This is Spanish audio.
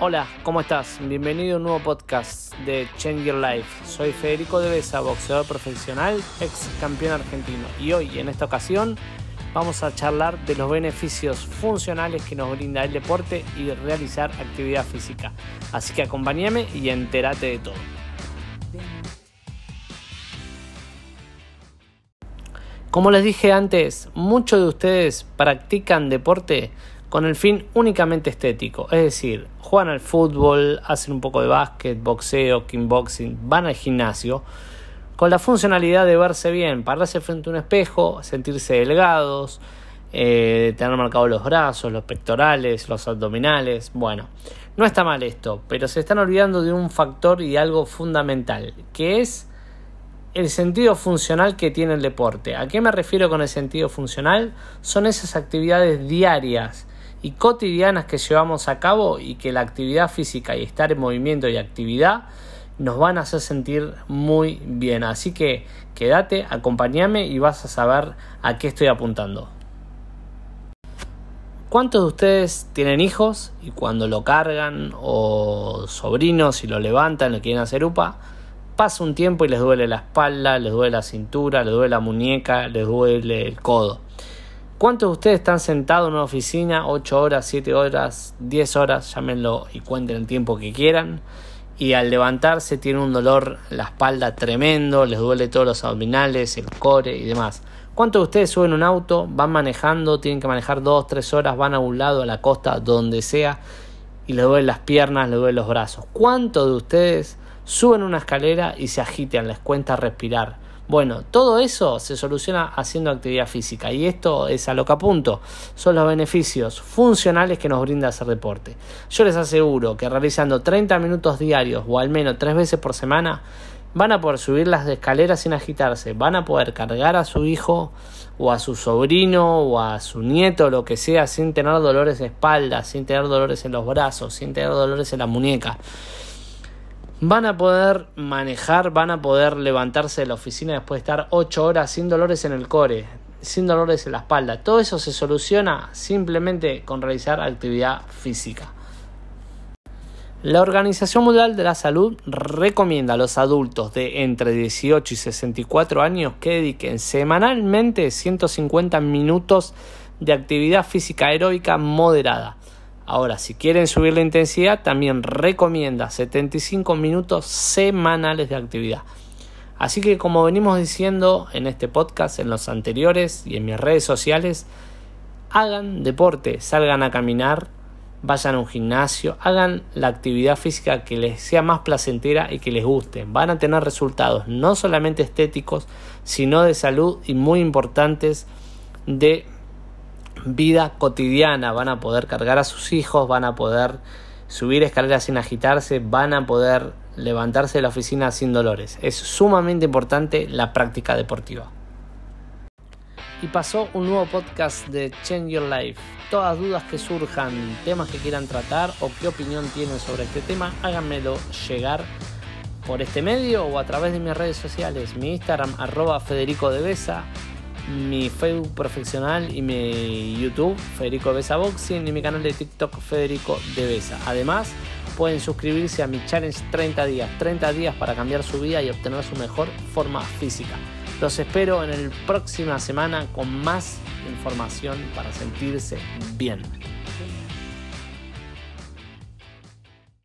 Hola, ¿cómo estás? Bienvenido a un nuevo podcast de Change Your Life. Soy Federico de Besa, boxeador profesional, ex campeón argentino. Y hoy, en esta ocasión, vamos a charlar de los beneficios funcionales que nos brinda el deporte y realizar actividad física. Así que acompáñame y entérate de todo. Como les dije antes, muchos de ustedes practican deporte con el fin únicamente estético, es decir, juegan al fútbol, hacen un poco de básquet, boxeo, kickboxing, van al gimnasio, con la funcionalidad de verse bien, pararse frente a un espejo, sentirse delgados, eh, tener marcados los brazos, los pectorales, los abdominales, bueno, no está mal esto, pero se están olvidando de un factor y algo fundamental, que es el sentido funcional que tiene el deporte. ¿A qué me refiero con el sentido funcional? Son esas actividades diarias y cotidianas que llevamos a cabo y que la actividad física y estar en movimiento y actividad nos van a hacer sentir muy bien. Así que quédate, acompáñame y vas a saber a qué estoy apuntando. ¿Cuántos de ustedes tienen hijos y cuando lo cargan o sobrinos y lo levantan, le quieren hacer upa, pasa un tiempo y les duele la espalda, les duele la cintura, les duele la muñeca, les duele el codo? ¿Cuántos de ustedes están sentados en una oficina 8 horas, 7 horas, 10 horas, llámenlo y cuenten el tiempo que quieran? Y al levantarse tienen un dolor la espalda tremendo, les duele todos los abdominales, el core y demás. ¿Cuántos de ustedes suben un auto, van manejando, tienen que manejar 2, 3 horas, van a un lado, a la costa, donde sea, y les duelen las piernas, les duelen los brazos? ¿Cuántos de ustedes suben una escalera y se agitan, les cuenta respirar? Bueno, todo eso se soluciona haciendo actividad física y esto es a lo que apunto, son los beneficios funcionales que nos brinda hacer deporte. Yo les aseguro que realizando 30 minutos diarios o al menos 3 veces por semana van a poder subir las escaleras sin agitarse, van a poder cargar a su hijo o a su sobrino o a su nieto, lo que sea, sin tener dolores de espalda, sin tener dolores en los brazos, sin tener dolores en la muñeca van a poder manejar, van a poder levantarse de la oficina después de estar 8 horas sin dolores en el core, sin dolores en la espalda. Todo eso se soluciona simplemente con realizar actividad física. La Organización Mundial de la Salud recomienda a los adultos de entre 18 y 64 años que dediquen semanalmente 150 minutos de actividad física aeróbica moderada Ahora, si quieren subir la intensidad, también recomienda 75 minutos semanales de actividad. Así que como venimos diciendo en este podcast, en los anteriores y en mis redes sociales, hagan deporte, salgan a caminar, vayan a un gimnasio, hagan la actividad física que les sea más placentera y que les guste. Van a tener resultados no solamente estéticos, sino de salud y muy importantes de vida cotidiana, van a poder cargar a sus hijos, van a poder subir escaleras sin agitarse, van a poder levantarse de la oficina sin dolores. Es sumamente importante la práctica deportiva. Y pasó un nuevo podcast de Change Your Life. Todas dudas que surjan, temas que quieran tratar o qué opinión tienen sobre este tema, háganmelo llegar por este medio o a través de mis redes sociales. Mi Instagram arroba Federico de Besa mi Facebook profesional y mi YouTube Federico Besa Boxing y mi canal de TikTok Federico de Besa. Además, pueden suscribirse a mi challenge 30 días, 30 días para cambiar su vida y obtener su mejor forma física. Los espero en la próxima semana con más información para sentirse bien.